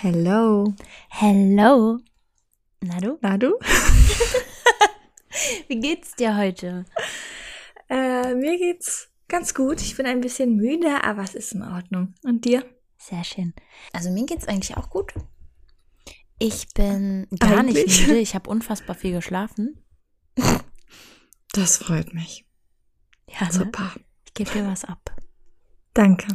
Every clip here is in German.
Hello. Hello. Na du? Na du? Wie geht's dir heute? Äh, mir geht's ganz gut. Ich bin ein bisschen müde, aber es ist in Ordnung. Und dir? Sehr schön. Also mir geht's eigentlich auch gut. Ich bin gar Eigentlich? nicht müde. Ich habe unfassbar viel geschlafen. Das freut mich. Ja, ne? Super. Ich gebe dir was ab. Danke.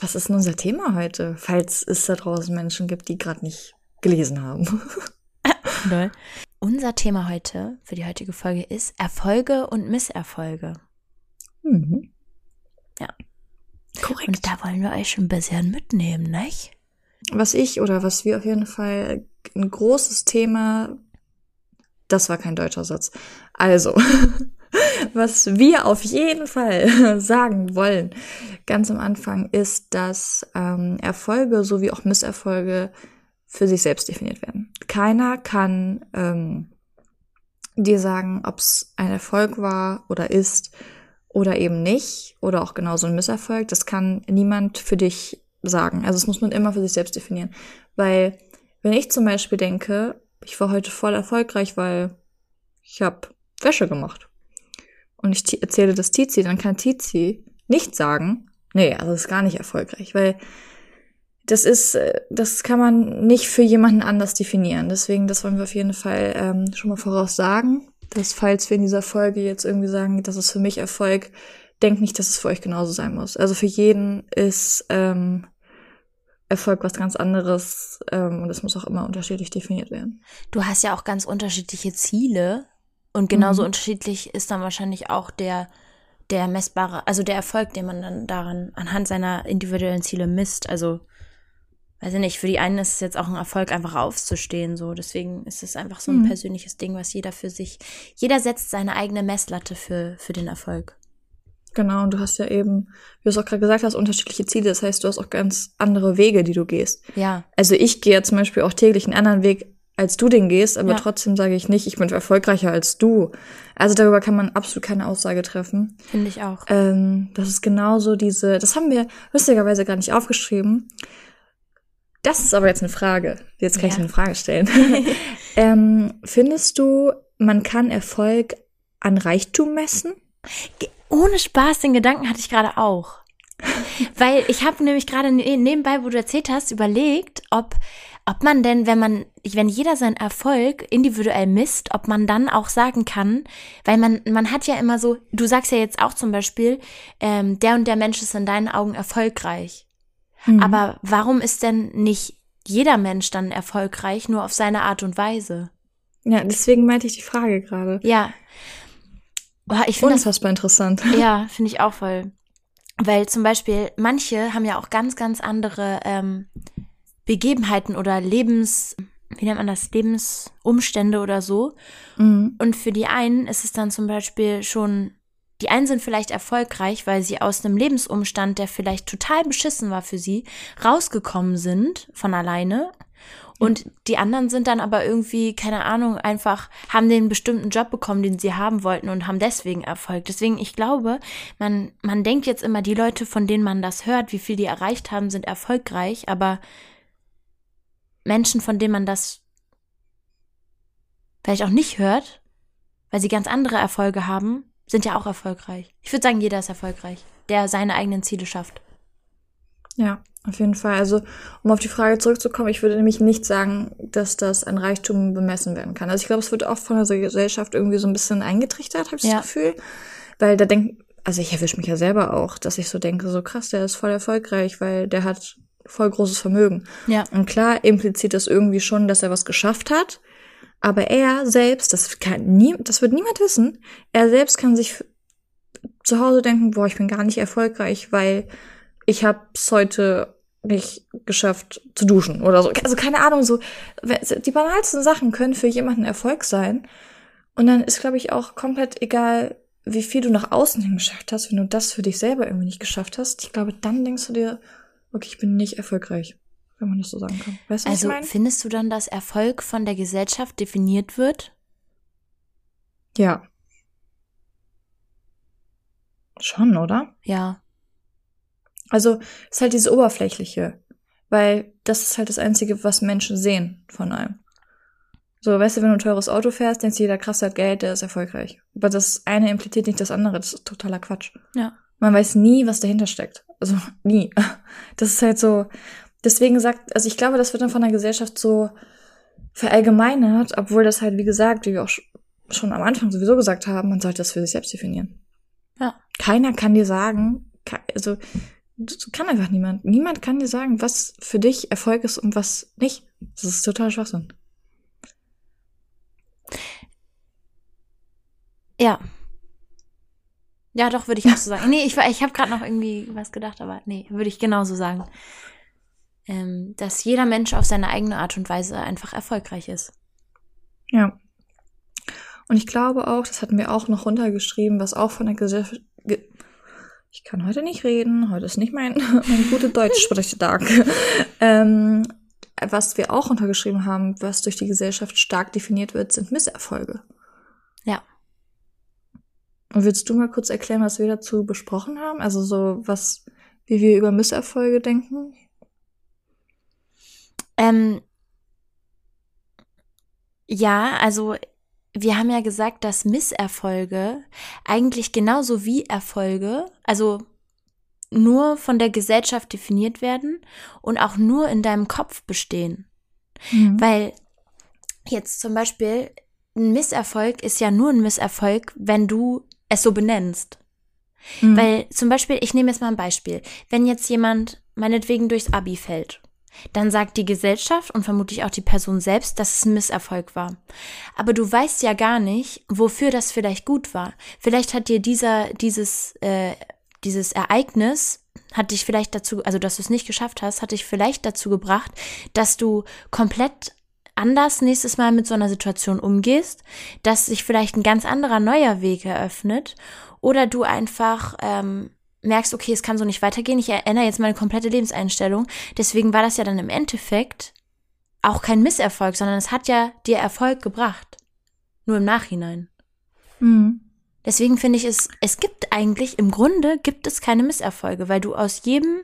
Was ist denn unser Thema heute, falls es da draußen Menschen gibt, die gerade nicht gelesen haben? Lol. Unser Thema heute für die heutige Folge ist Erfolge und Misserfolge. Mhm. Ja. Korrekt. Und da wollen wir euch ein bisschen mitnehmen, nicht? was ich oder was wir auf jeden Fall ein großes Thema, das war kein deutscher Satz. Also, was wir auf jeden Fall sagen wollen, ganz am Anfang, ist, dass ähm, Erfolge sowie auch Misserfolge für sich selbst definiert werden. Keiner kann ähm, dir sagen, ob es ein Erfolg war oder ist oder eben nicht oder auch genauso ein Misserfolg. Das kann niemand für dich sagen. Also das muss man immer für sich selbst definieren. Weil wenn ich zum Beispiel denke, ich war heute voll erfolgreich, weil ich habe Wäsche gemacht und ich erzähle das Tizi, dann kann Tizi nicht sagen, nee, also das ist gar nicht erfolgreich, weil das ist, äh, das kann man nicht für jemanden anders definieren. Deswegen, das wollen wir auf jeden Fall ähm, schon mal voraus sagen, dass falls wir in dieser Folge jetzt irgendwie sagen, das ist für mich Erfolg, denkt nicht, dass es für euch genauso sein muss. Also für jeden ist ähm, Erfolg was ganz anderes ähm, und es muss auch immer unterschiedlich definiert werden. Du hast ja auch ganz unterschiedliche Ziele und genauso Mhm. unterschiedlich ist dann wahrscheinlich auch der der messbare, also der Erfolg, den man dann daran anhand seiner individuellen Ziele misst. Also weiß ich nicht, für die einen ist es jetzt auch ein Erfolg, einfach aufzustehen. So, deswegen ist es einfach so ein Mhm. persönliches Ding, was jeder für sich. Jeder setzt seine eigene Messlatte für für den Erfolg. Genau, und du hast ja eben, wie du es auch gerade gesagt hast, unterschiedliche Ziele. Das heißt, du hast auch ganz andere Wege, die du gehst. Ja, Also ich gehe ja zum Beispiel auch täglich einen anderen Weg, als du den gehst, aber Ja. trotzdem sage ich nicht, ich bin erfolgreicher als du. Also darüber kann man absolut keine Aussage treffen. finde ich auch. Ähm, das ist genauso diese, das haben wir lustigerweise gar nicht aufgeschrieben. Das ist aber jetzt eine Frage. Jetzt kann ich Ja. dir eine Frage stellen. ähm, findest du, man kann Erfolg an Reichtum messen? Ohne Spaß, den Gedanken hatte ich gerade auch. Weil ich habe nämlich gerade ne- nebenbei, wo du erzählt hast, überlegt, ob, ob man denn, wenn man, wenn jeder seinen Erfolg individuell misst, ob man dann auch sagen kann, weil man, man hat ja immer so, du sagst ja jetzt auch zum Beispiel, ähm, der und der Mensch ist in deinen Augen erfolgreich. Mhm. Aber warum ist denn nicht jeder Mensch dann erfolgreich, nur auf seine Art und Weise? Ja, deswegen meinte ich die Frage gerade. Ja. Boah, ich finde das Unfassbar interessant. Ja, finde ich auch voll. Weil zum Beispiel manche haben ja auch ganz, ganz andere ähm, Begebenheiten oder Lebens, wie nennt man das, Lebensumstände oder so. Mhm. Und für die einen ist es dann zum Beispiel schon, die einen sind vielleicht erfolgreich, weil sie aus einem Lebensumstand, der vielleicht total beschissen war für sie, rausgekommen sind von alleine. Und die anderen sind dann aber irgendwie, keine Ahnung, einfach haben den bestimmten Job bekommen, den sie haben wollten und haben deswegen Erfolg. Deswegen, ich glaube, man, man denkt jetzt immer, die Leute, von denen man das hört, wie viel die erreicht haben, sind erfolgreich, aber Menschen, von denen man das vielleicht auch nicht hört, weil sie ganz andere Erfolge haben, sind ja auch erfolgreich. Ich würde sagen, jeder ist erfolgreich, der seine eigenen Ziele schafft. Ja, auf jeden Fall. Also, um auf die Frage zurückzukommen, ich würde nämlich nicht sagen, dass das an Reichtum bemessen werden kann. Also ich glaube, es wird auch von der Gesellschaft irgendwie so ein bisschen eingetrichtert, habe ich Ja. das Gefühl. Weil da denkt, also ich erwische mich ja selber auch, dass ich so denke, so krass, der ist voll erfolgreich, weil der hat voll großes Vermögen. Ja. Und klar impliziert das irgendwie schon, dass er was geschafft hat. Aber er selbst, das kann nie, das wird niemand wissen, er selbst kann sich zu Hause denken, boah, ich bin gar nicht erfolgreich, weil ich habe es heute nicht geschafft zu duschen oder so. Also keine Ahnung, so die banalsten Sachen können für jemanden Erfolg sein. Und dann ist, glaube ich, auch komplett egal, wie viel du nach außen hin geschafft hast, wenn du das für dich selber irgendwie nicht geschafft hast. Ich glaube, dann denkst du dir, okay, ich bin nicht erfolgreich, wenn man das so sagen kann. Weißt du, Also findest du dann, dass Erfolg von der Gesellschaft definiert wird? Ja. Schon, oder? Ja. Also, es ist halt diese oberflächliche. Weil das ist halt das Einzige, was Menschen sehen von einem. So, weißt du, wenn du ein teures Auto fährst, denkst du, jeder krass hat Geld, der ist erfolgreich. Aber das eine impliziert nicht das andere, das ist totaler Quatsch. Ja. Man weiß nie, was dahinter steckt. Also nie. Das ist halt so. Deswegen sagt, also ich glaube, das wird dann von der Gesellschaft so verallgemeinert, obwohl das halt, wie gesagt, wie wir auch schon am Anfang sowieso gesagt haben, man sollte das für sich selbst definieren. Ja. Keiner kann dir sagen, also kann einfach niemand. Niemand kann dir sagen, was für dich Erfolg ist und was nicht. Das ist total Schwachsinn. Ja. Ja, doch, würde ich auch so sagen. Nee, ich, ich habe gerade noch irgendwie was gedacht, aber nee, würde ich genauso sagen. Ähm, dass jeder Mensch auf seine eigene Art und Weise einfach erfolgreich ist. Ja. Und ich glaube auch, das hatten wir auch noch runtergeschrieben, was auch von der Gesellschaft. Ge ich kann heute nicht reden, heute ist nicht mein, mein gute Deutschsprechtag. ähm, was wir auch untergeschrieben haben, was durch die Gesellschaft stark definiert wird, sind Misserfolge. Und willst du mal kurz erklären, was wir dazu besprochen haben? Also so was, wie wir über Misserfolge denken? Ähm, ja, also wir haben ja gesagt, dass Misserfolge eigentlich genauso wie Erfolge, also nur von der Gesellschaft definiert werden und auch nur in deinem Kopf bestehen. Mhm. Weil jetzt zum Beispiel ein Misserfolg ist ja nur ein Misserfolg, wenn du es so benennst. Mhm. Weil zum Beispiel, ich nehme jetzt mal ein Beispiel. Wenn jetzt jemand meinetwegen durchs Abi fällt dann sagt die Gesellschaft und vermutlich auch die Person selbst, dass es ein Misserfolg war. Aber du weißt ja gar nicht, wofür das vielleicht gut war. Vielleicht hat dir dieser, dieses, äh, dieses Ereignis hat dich vielleicht dazu, also dass du es nicht geschafft hast, hat dich vielleicht dazu gebracht, dass du komplett anders nächstes Mal mit so einer Situation umgehst, dass sich vielleicht ein ganz anderer neuer Weg eröffnet oder du einfach ähm, merkst, okay, es kann so nicht weitergehen, ich erinnere jetzt meine komplette Lebenseinstellung. Deswegen war das ja dann im Endeffekt auch kein Misserfolg, sondern es hat ja dir Erfolg gebracht. Nur im Nachhinein. Mhm. Deswegen finde ich es, es gibt eigentlich, im Grunde gibt es keine Misserfolge, weil du aus jedem,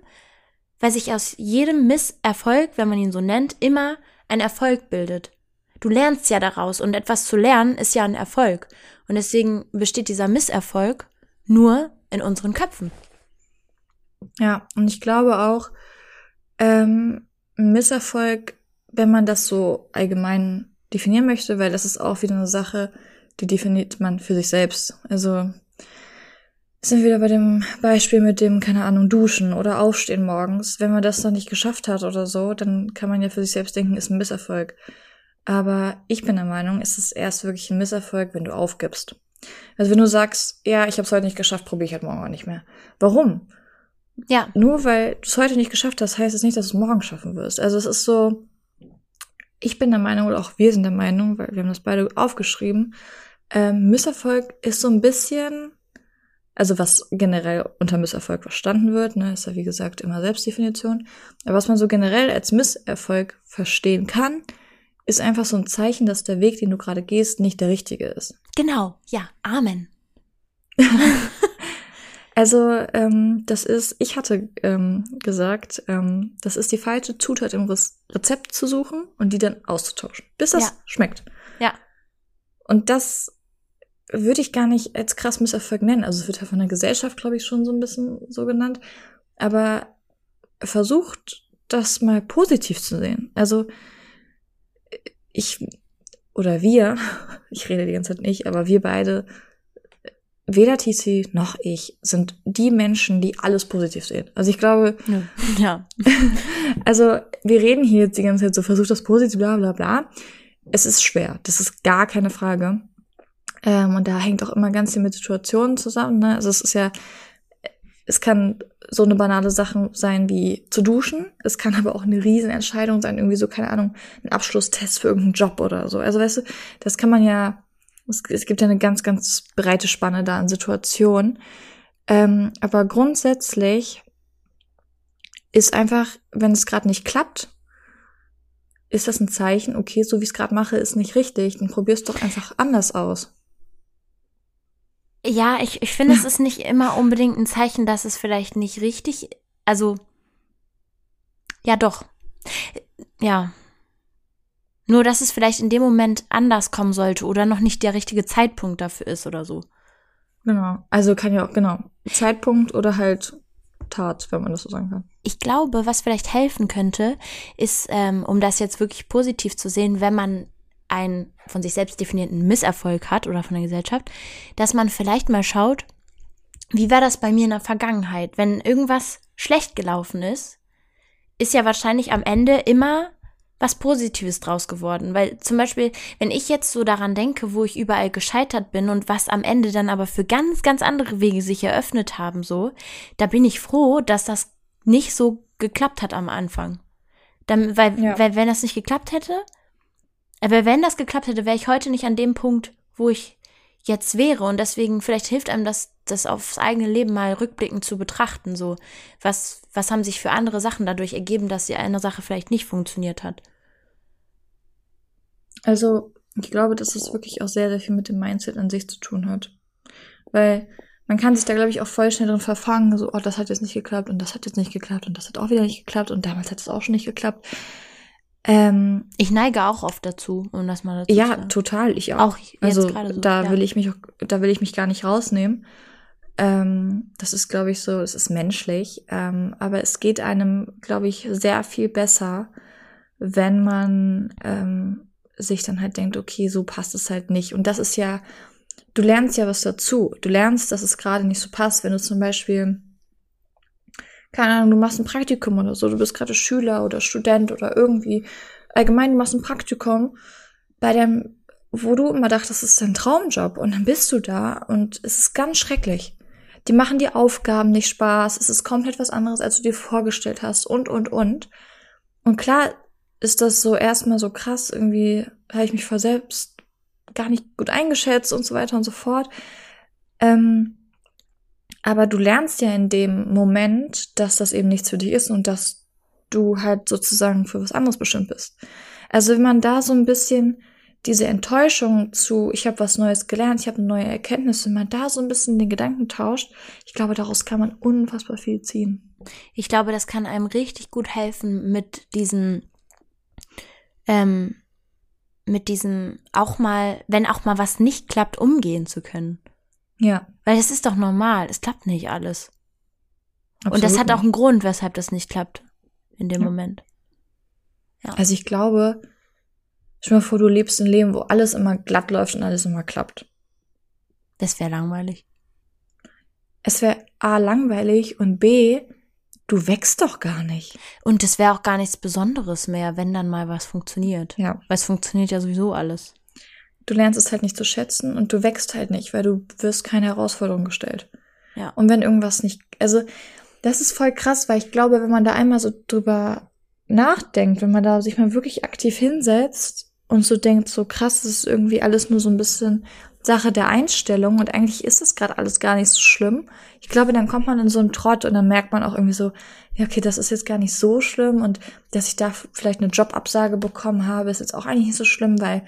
weil sich aus jedem Misserfolg, wenn man ihn so nennt, immer ein Erfolg bildet. Du lernst ja daraus und etwas zu lernen ist ja ein Erfolg. Und deswegen besteht dieser Misserfolg nur in unseren Köpfen. Ja, und ich glaube auch, ähm, Misserfolg, wenn man das so allgemein definieren möchte, weil das ist auch wieder eine Sache, die definiert man für sich selbst. Also sind wir wieder bei dem Beispiel mit dem, keine Ahnung, Duschen oder Aufstehen morgens. Wenn man das noch nicht geschafft hat oder so, dann kann man ja für sich selbst denken, ist ein Misserfolg. Aber ich bin der Meinung, es ist erst wirklich ein Misserfolg, wenn du aufgibst. Also wenn du sagst, ja, ich habe es heute nicht geschafft, probiere ich halt morgen auch nicht mehr. Warum? Ja. Nur weil du es heute nicht geschafft hast, heißt es nicht, dass du es morgen schaffen wirst. Also es ist so, ich bin der Meinung, oder auch wir sind der Meinung, weil wir haben das beide aufgeschrieben, ähm, Misserfolg ist so ein bisschen, also was generell unter Misserfolg verstanden wird, ne, ist ja wie gesagt immer Selbstdefinition, aber was man so generell als Misserfolg verstehen kann, ist einfach so ein Zeichen, dass der Weg, den du gerade gehst, nicht der richtige ist. Genau, ja, Amen. Also, ähm, das ist, ich hatte ähm, gesagt, ähm, das ist die falsche Zutat im Rezept zu suchen und die dann auszutauschen, bis das Ja. schmeckt. Ja. Und das würde ich gar nicht als krass Misserfolg nennen. Also es wird ja von der Gesellschaft, glaube ich, schon so ein bisschen so genannt. Aber versucht, das mal positiv zu sehen. Also ich oder wir, ich rede die ganze Zeit nicht, aber wir beide weder TC noch ich sind die Menschen, die alles positiv sehen. Also ich glaube, Ja. also wir reden hier jetzt die ganze Zeit so, versucht das positiv, bla bla bla. Es ist schwer, das ist gar keine Frage. Ähm, und da hängt auch immer ganz viel mit Situationen zusammen. Ne? Also es ist ja, es kann so eine banale Sache sein wie zu duschen. Es kann aber auch eine Riesenentscheidung sein, irgendwie so, keine Ahnung, ein Abschlusstest für irgendeinen Job oder so. Also weißt du, das kann man ja es, es gibt ja eine ganz, ganz breite Spanne da an Situationen. Ähm, aber grundsätzlich ist einfach, wenn es gerade nicht klappt, ist das ein Zeichen, okay, so wie ich es gerade mache, ist nicht richtig, dann probier's doch einfach anders aus. Ja, ich, ich finde, es ist nicht immer unbedingt ein Zeichen, dass es vielleicht nicht richtig, also, ja doch. Ja. Nur, dass es vielleicht in dem Moment anders kommen sollte oder noch nicht der richtige Zeitpunkt dafür ist oder so. Genau. Also kann ja auch, genau. Zeitpunkt oder halt Tat, wenn man das so sagen kann. Ich glaube, was vielleicht helfen könnte, ist, ähm, um das jetzt wirklich positiv zu sehen, wenn man einen von sich selbst definierten Misserfolg hat oder von der Gesellschaft, dass man vielleicht mal schaut, wie war das bei mir in der Vergangenheit? Wenn irgendwas schlecht gelaufen ist, ist ja wahrscheinlich am Ende immer was Positives draus geworden. Weil zum Beispiel, wenn ich jetzt so daran denke, wo ich überall gescheitert bin und was am Ende dann aber für ganz, ganz andere Wege sich eröffnet haben, so, da bin ich froh, dass das nicht so geklappt hat am Anfang. Dann, weil, ja. weil, wenn das nicht geklappt hätte, aber wenn das geklappt hätte, wäre ich heute nicht an dem Punkt, wo ich jetzt wäre. Und deswegen, vielleicht hilft einem das, das aufs eigene Leben mal rückblickend zu betrachten. So, was, was haben sich für andere Sachen dadurch ergeben, dass die eine Sache vielleicht nicht funktioniert hat? Also, ich glaube, dass es wirklich auch sehr, sehr viel mit dem Mindset an sich zu tun hat. Weil man kann sich da, glaube ich, auch voll schnell drin verfangen, so, oh, das hat jetzt nicht geklappt und das hat jetzt nicht geklappt und das hat auch wieder nicht geklappt und damals hat es auch schon nicht geklappt. Ähm, ich neige auch oft dazu, um das mal dazu Ja, zu total, ich auch. auch also so, da ja. will ich mich auch, da will ich mich gar nicht rausnehmen. Ähm, das ist, glaube ich, so, es ist menschlich. Ähm, aber es geht einem, glaube ich, sehr viel besser, wenn man ähm, sich dann halt denkt, okay, so passt es halt nicht. Und das ist ja, du lernst ja was dazu. Du lernst, dass es gerade nicht so passt, wenn du zum Beispiel keine Ahnung, du machst ein Praktikum oder so, du bist gerade Schüler oder Student oder irgendwie, allgemein, du machst ein Praktikum bei dem, wo du immer dachtest, das ist dein Traumjob und dann bist du da und es ist ganz schrecklich. Die machen die Aufgaben nicht Spaß, es ist komplett was anderes, als du dir vorgestellt hast und, und, und. Und klar ist das so erstmal so krass, irgendwie habe ich mich vor selbst gar nicht gut eingeschätzt und so weiter und so fort. Ähm, aber du lernst ja in dem Moment, dass das eben nichts für dich ist und dass du halt sozusagen für was anderes bestimmt bist. Also wenn man da so ein bisschen diese Enttäuschung zu, ich habe was Neues gelernt, ich habe neue Erkenntnisse, wenn man da so ein bisschen den Gedanken tauscht, ich glaube, daraus kann man unfassbar viel ziehen. Ich glaube, das kann einem richtig gut helfen mit diesen, ähm, mit diesem auch mal, wenn auch mal was nicht klappt, umgehen zu können. Ja. Weil es ist doch normal, es klappt nicht alles. Absolut und das hat auch einen Grund, weshalb das nicht klappt in dem ja. Moment. Ja. Also ich glaube, stell dir mal vor, du lebst ein Leben, wo alles immer glatt läuft und alles immer klappt. Das wäre langweilig. Es wäre A langweilig und B, du wächst doch gar nicht. Und es wäre auch gar nichts Besonderes mehr, wenn dann mal was funktioniert. Ja. Weil es funktioniert ja sowieso alles du lernst es halt nicht zu schätzen und du wächst halt nicht, weil du wirst keine Herausforderung gestellt. Ja. Und wenn irgendwas nicht, also das ist voll krass, weil ich glaube, wenn man da einmal so drüber nachdenkt, wenn man da sich mal wirklich aktiv hinsetzt und so denkt, so krass, das ist irgendwie alles nur so ein bisschen Sache der Einstellung und eigentlich ist das gerade alles gar nicht so schlimm. Ich glaube, dann kommt man in so einen Trott und dann merkt man auch irgendwie so, ja, okay, das ist jetzt gar nicht so schlimm und dass ich da vielleicht eine Jobabsage bekommen habe, ist jetzt auch eigentlich nicht so schlimm, weil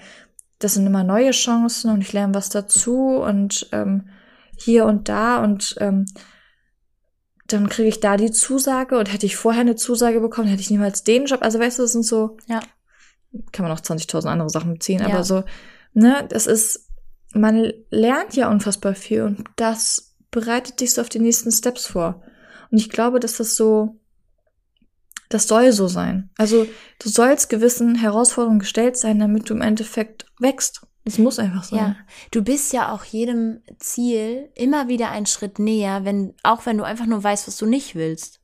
das sind immer neue Chancen und ich lerne was dazu und ähm, hier und da und ähm, dann kriege ich da die Zusage und hätte ich vorher eine Zusage bekommen, hätte ich niemals den Job. Also weißt du, das sind so, ja. kann man auch 20.000 andere Sachen beziehen, ja. aber so, ne, das ist, man lernt ja unfassbar viel und das bereitet dich so auf die nächsten Steps vor. Und ich glaube, dass das so das soll so sein. Also du sollst gewissen Herausforderungen gestellt sein, damit du im Endeffekt wächst. Das muss einfach sein. Ja, du bist ja auch jedem Ziel immer wieder einen Schritt näher, wenn, auch wenn du einfach nur weißt, was du nicht willst.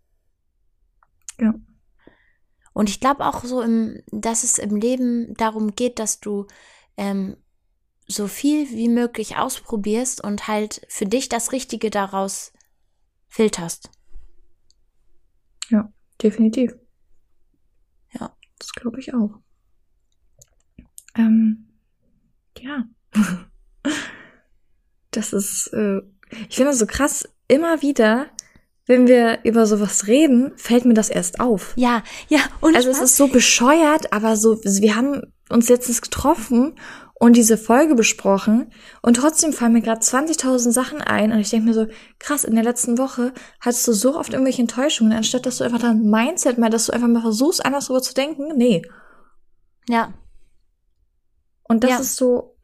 Ja. Und ich glaube auch so, im, dass es im Leben darum geht, dass du ähm, so viel wie möglich ausprobierst und halt für dich das Richtige daraus filterst. Definitiv. Ja. Das glaube ich auch. Ähm, ja. das ist, äh, ich finde das so krass, immer wieder, wenn wir über sowas reden, fällt mir das erst auf. Ja, ja, und also es ist so bescheuert, aber so, wir haben uns letztens getroffen und diese Folge besprochen und trotzdem fallen mir gerade 20.000 Sachen ein und ich denke mir so, krass, in der letzten Woche hattest du so oft irgendwelche Enttäuschungen, anstatt dass du einfach dein Mindset mal, dass du einfach mal versuchst, anders darüber zu denken. Nee. Ja. Und das Ja. ist so,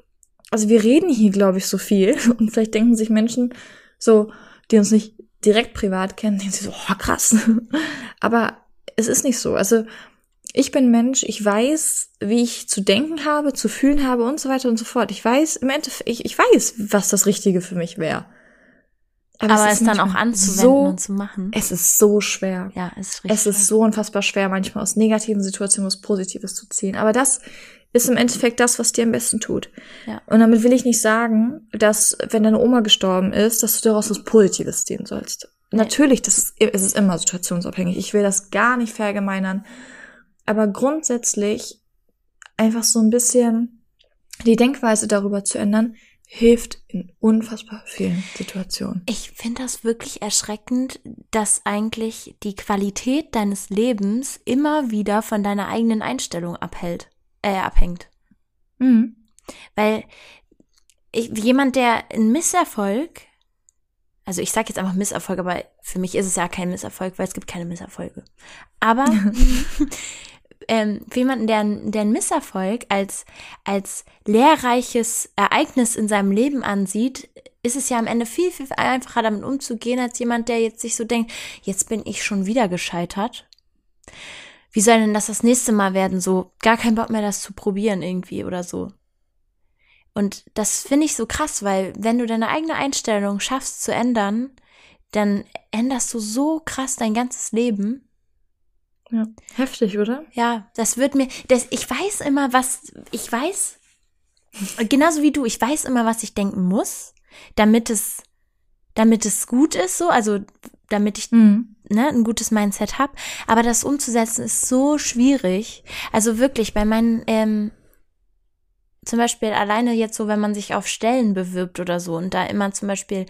also wir reden hier, glaube ich, so viel und vielleicht denken sich Menschen so, die uns nicht direkt privat kennen, denken sie so, oh, krass. Aber es ist nicht so. Also ich bin Mensch, ich weiß, wie ich zu denken habe, zu fühlen habe und so weiter und so fort. Ich weiß, im Endeffekt, ich, ich weiß, was das Richtige für mich wäre. Aber, es dann auch anzuwenden so, und zu machen. es ist so schwer. Ja, ist richtig. Es ist so unfassbar schwer, manchmal aus negativen Situationen was Positives zu ziehen. Aber das ist im Endeffekt das, was dir am besten tut. Ja. Und damit will ich nicht sagen, dass, wenn deine Oma gestorben ist, dass du daraus was Positives ziehen sollst. Nee. Natürlich, das ist, es ist immer situationsabhängig. Ich will das gar nicht verallgemeinern. Aber grundsätzlich einfach so ein bisschen die Denkweise darüber zu ändern, hilft in unfassbar vielen Situationen. Ich finde das wirklich erschreckend, dass eigentlich die Qualität deines Lebens immer wieder von deiner eigenen Einstellung abhält, äh, abhängt. Mhm. Weil ich, jemand, der einen Misserfolg, also ich sage jetzt einfach Misserfolg, aber für mich ist es ja kein Misserfolg, weil es gibt keine Misserfolge. Aber ähm, für jemanden, der, der einen Misserfolg als, als lehrreiches Ereignis in seinem Leben ansieht, ist es ja am Ende viel, viel einfacher damit umzugehen, als jemand, der jetzt sich so denkt, jetzt bin ich schon wieder gescheitert. Wie soll denn das das nächste Mal werden? So, gar kein Bock mehr, das zu probieren irgendwie oder so. Und das finde ich so krass, weil wenn du deine eigene Einstellung schaffst zu ändern, dann änderst du so krass dein ganzes Leben. Ja. Heftig, oder? Ja, das wird mir, das, ich weiß immer, was, ich weiß, genauso wie du, ich weiß immer, was ich denken muss, damit es, damit es gut ist, so, also, damit ich Mhm. ne, ein gutes Mindset habe. Aber das umzusetzen ist so schwierig. Also wirklich, bei meinen, ähm, zum Beispiel alleine jetzt so, wenn man sich auf Stellen bewirbt oder so und da immer zum Beispiel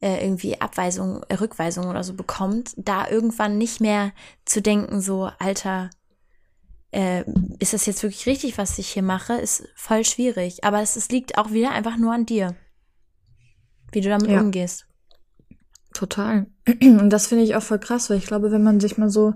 äh, irgendwie Abweisung, äh, Rückweisung oder so bekommt, da irgendwann nicht mehr zu denken, so, Alter, äh, ist das jetzt wirklich richtig, was ich hier mache, ist voll schwierig. Aber es, es liegt auch wieder einfach nur an dir, wie du damit Ja. umgehst. Total. Und das finde ich auch voll krass, weil ich glaube, wenn man sich mal so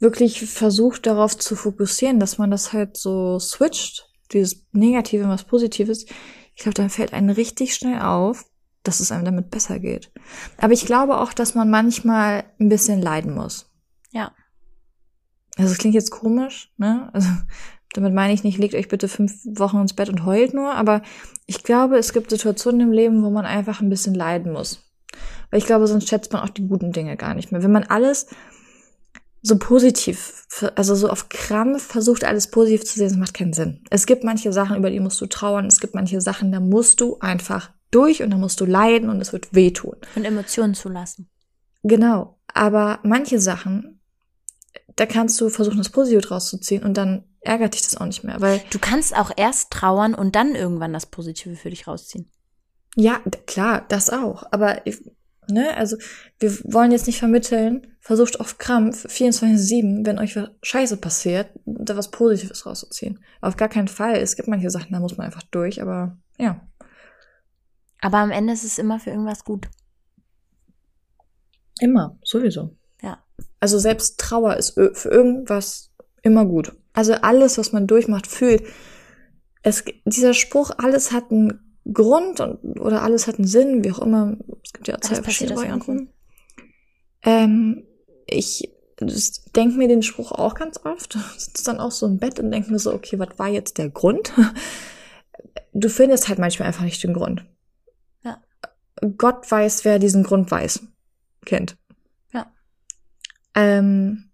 wirklich versucht, darauf zu fokussieren, dass man das halt so switcht, dieses Negative in was Positives, ich glaube, dann fällt einem richtig schnell auf, dass es einem damit besser geht. Aber ich glaube auch, dass man manchmal ein bisschen leiden muss. Ja. Also es klingt jetzt komisch, ne? Also damit meine ich nicht, legt euch bitte fünf Wochen ins Bett und heult nur, aber ich glaube, es gibt Situationen im Leben, wo man einfach ein bisschen leiden muss. Weil ich glaube, sonst schätzt man auch die guten Dinge gar nicht mehr. Wenn man alles so positiv, also so auf Krampf versucht, alles positiv zu sehen, das macht keinen Sinn. Es gibt manche Sachen, über die musst du trauern. Es gibt manche Sachen, da musst du einfach durch und da musst du leiden und es wird wehtun. Und Emotionen zulassen. Genau. Aber manche Sachen, da kannst du versuchen, das Positive draus zu ziehen und dann ärgert dich das auch nicht mehr, weil Du kannst auch erst trauern und dann irgendwann das Positive für dich rausziehen. Ja, klar, das auch. Aber, ich- ne, also, wir wollen jetzt nicht vermitteln, versucht auf Krampf 24-7, wenn euch was Scheiße passiert, da was Positives rauszuziehen. Auf gar keinen Fall. Es gibt manche Sachen, da muss man einfach durch, aber ja. Aber am Ende ist es immer für irgendwas gut. Immer, sowieso. Ja. Also selbst Trauer ist für irgendwas immer gut. Also alles, was man durchmacht, fühlt. Es, dieser Spruch, alles hat einen Grund und, oder alles hat einen Sinn, wie auch immer. Es gibt ja zwei verschiedene Varianten. Ähm, ich denke mir den Spruch auch ganz oft. Sitze dann auch so im Bett und denke mir so, okay, was war jetzt der Grund? Du findest halt manchmal einfach nicht den Grund. Ja. Gott weiß, wer diesen Grund weiß, kennt. Ja. Ähm,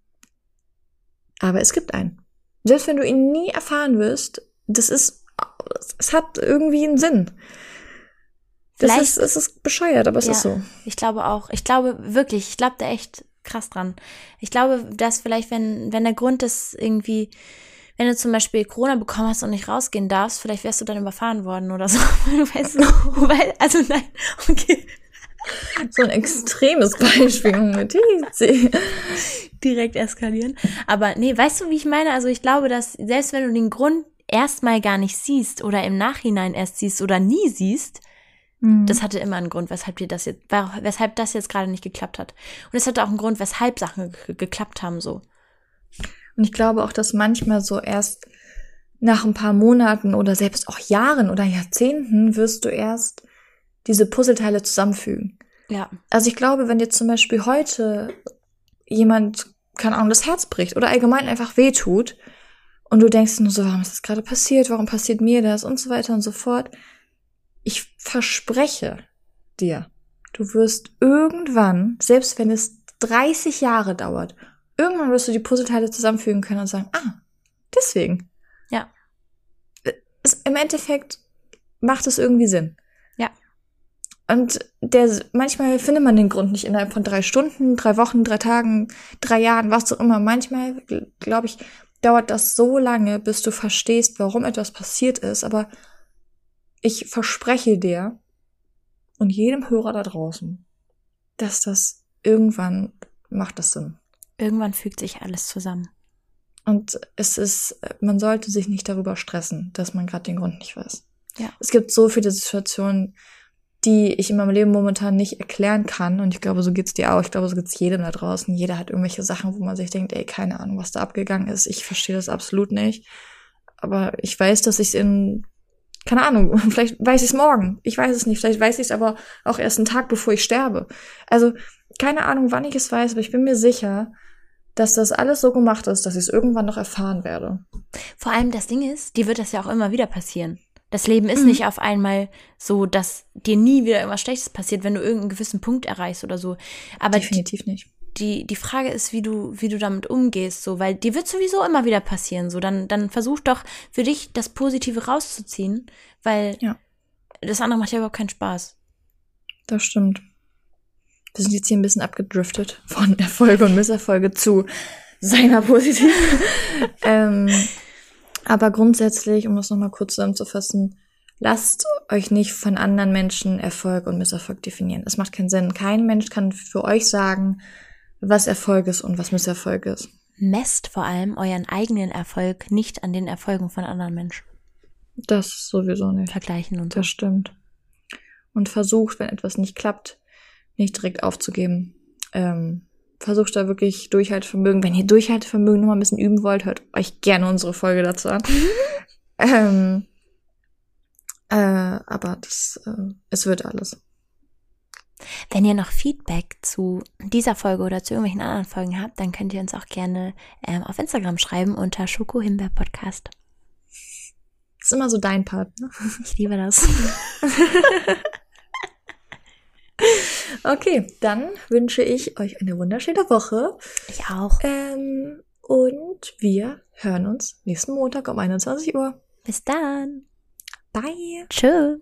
aber es gibt einen. Selbst wenn du ihn nie erfahren wirst, das ist, es hat irgendwie einen Sinn. Das Vielleicht- ist, es ist bescheuert, aber es Ja. ist so. Ich glaube auch. Ich glaube wirklich, ich glaube da echt krass dran. Ich glaube, dass vielleicht, wenn, wenn der Grund ist irgendwie, wenn du zum Beispiel Corona bekommen hast und nicht rausgehen darfst, vielleicht wärst du dann überfahren worden oder so. Du weißt, weil, also nein, okay, So ein extremes Beispiel mit direkt eskalieren. Aber nee, weißt du, wie ich meine? Also ich glaube, dass selbst wenn du den Grund erstmal gar nicht siehst oder im Nachhinein erst siehst oder nie siehst, Mhm. das hatte immer einen Grund, weshalb dir das jetzt, weshalb das jetzt gerade nicht geklappt hat. Und es hatte auch einen Grund, weshalb Sachen ge geklappt haben, so. Und ich glaube auch, dass manchmal so erst nach ein paar Monaten oder selbst auch Jahren oder Jahrzehnten wirst du erst diese Puzzleteile zusammenfügen. Ja. Also ich glaube, wenn dir zum Beispiel heute jemand, keine Ahnung, das Herz bricht oder allgemein einfach wehtut und du denkst nur so, warum ist das gerade passiert, warum passiert mir das und so weiter und so fort. Ich verspreche dir, du wirst irgendwann, selbst wenn es 30 Jahre dauert, irgendwann wirst du die Puzzleteile zusammenfügen können und sagen, ah, deswegen. Ja. Es, Im Endeffekt macht es irgendwie Sinn. Ja. Und der, manchmal findet man den Grund nicht innerhalb von drei Stunden, drei Wochen, drei Tagen, drei Jahren, was auch immer. Manchmal, glaube ich, dauert das so lange, bis du verstehst, warum etwas passiert ist. Aber ich verspreche dir und jedem Hörer da draußen, dass das irgendwann macht das Sinn. Irgendwann fügt sich alles zusammen. Und es ist, man sollte sich nicht darüber stressen, dass man gerade den Grund nicht weiß. Ja. Es gibt so viele Situationen, die ich in meinem Leben momentan nicht erklären kann. Und ich glaube, so geht's dir auch. Ich glaube, so geht's jedem da draußen. Jeder hat irgendwelche Sachen, wo man sich denkt, ey, keine Ahnung, was da abgegangen ist. Ich verstehe das absolut nicht. Aber ich weiß, dass ich in, keine Ahnung, vielleicht weiß ich es morgen. Ich weiß es nicht. Vielleicht weiß ich es aber auch erst einen Tag, bevor ich sterbe. Also, keine Ahnung, wann ich es weiß, aber ich bin mir sicher, dass das alles so gemacht ist, dass ich es irgendwann noch erfahren werde. Vor allem das Ding ist, dir wird das ja auch immer wieder passieren. Das Leben ist Mhm. nicht auf einmal so, dass dir nie wieder irgendwas Schlechtes passiert, wenn du irgendeinen gewissen Punkt erreichst oder so. Aber die, Definitiv nicht. die, die Frage ist, wie du, wie du damit umgehst, so, weil dir wird sowieso immer wieder passieren, so, dann, dann versuch doch für dich das Positive rauszuziehen, weil Ja. das andere macht ja überhaupt keinen Spaß. Das stimmt. Wir sind jetzt hier ein bisschen abgedriftet von Erfolge und Misserfolge zu seiner positiv. ähm, aber grundsätzlich, um das nochmal kurz zusammenzufassen, lasst euch nicht von anderen Menschen Erfolg und Misserfolg definieren. Es macht keinen Sinn. Kein Mensch kann für euch sagen, was Erfolg ist und was Misserfolg ist. Messt vor allem euren eigenen Erfolg nicht an den Erfolgen von anderen Menschen. Das sowieso nicht. Vergleichen und so. Das stimmt. Und versucht, wenn etwas nicht klappt, nicht direkt aufzugeben. Ähm, versucht da wirklich Durchhaltevermögen. Wenn ihr Durchhaltevermögen noch mal ein bisschen üben wollt, hört euch gerne unsere Folge dazu an. ähm, äh, aber das, äh, es wird alles. Wenn ihr noch Feedback zu dieser Folge oder zu irgendwelchen anderen Folgen habt, dann könnt ihr uns auch gerne ähm, auf Instagram schreiben unter Schokohimbeer Podcast. Das ist immer so dein Part. Ne? Ich liebe das. Okay, dann wünsche ich euch eine wunderschöne Woche. Ich auch. Ähm, und wir hören uns nächsten Montag um 21 Uhr. Bis dann. Bye. Tschö.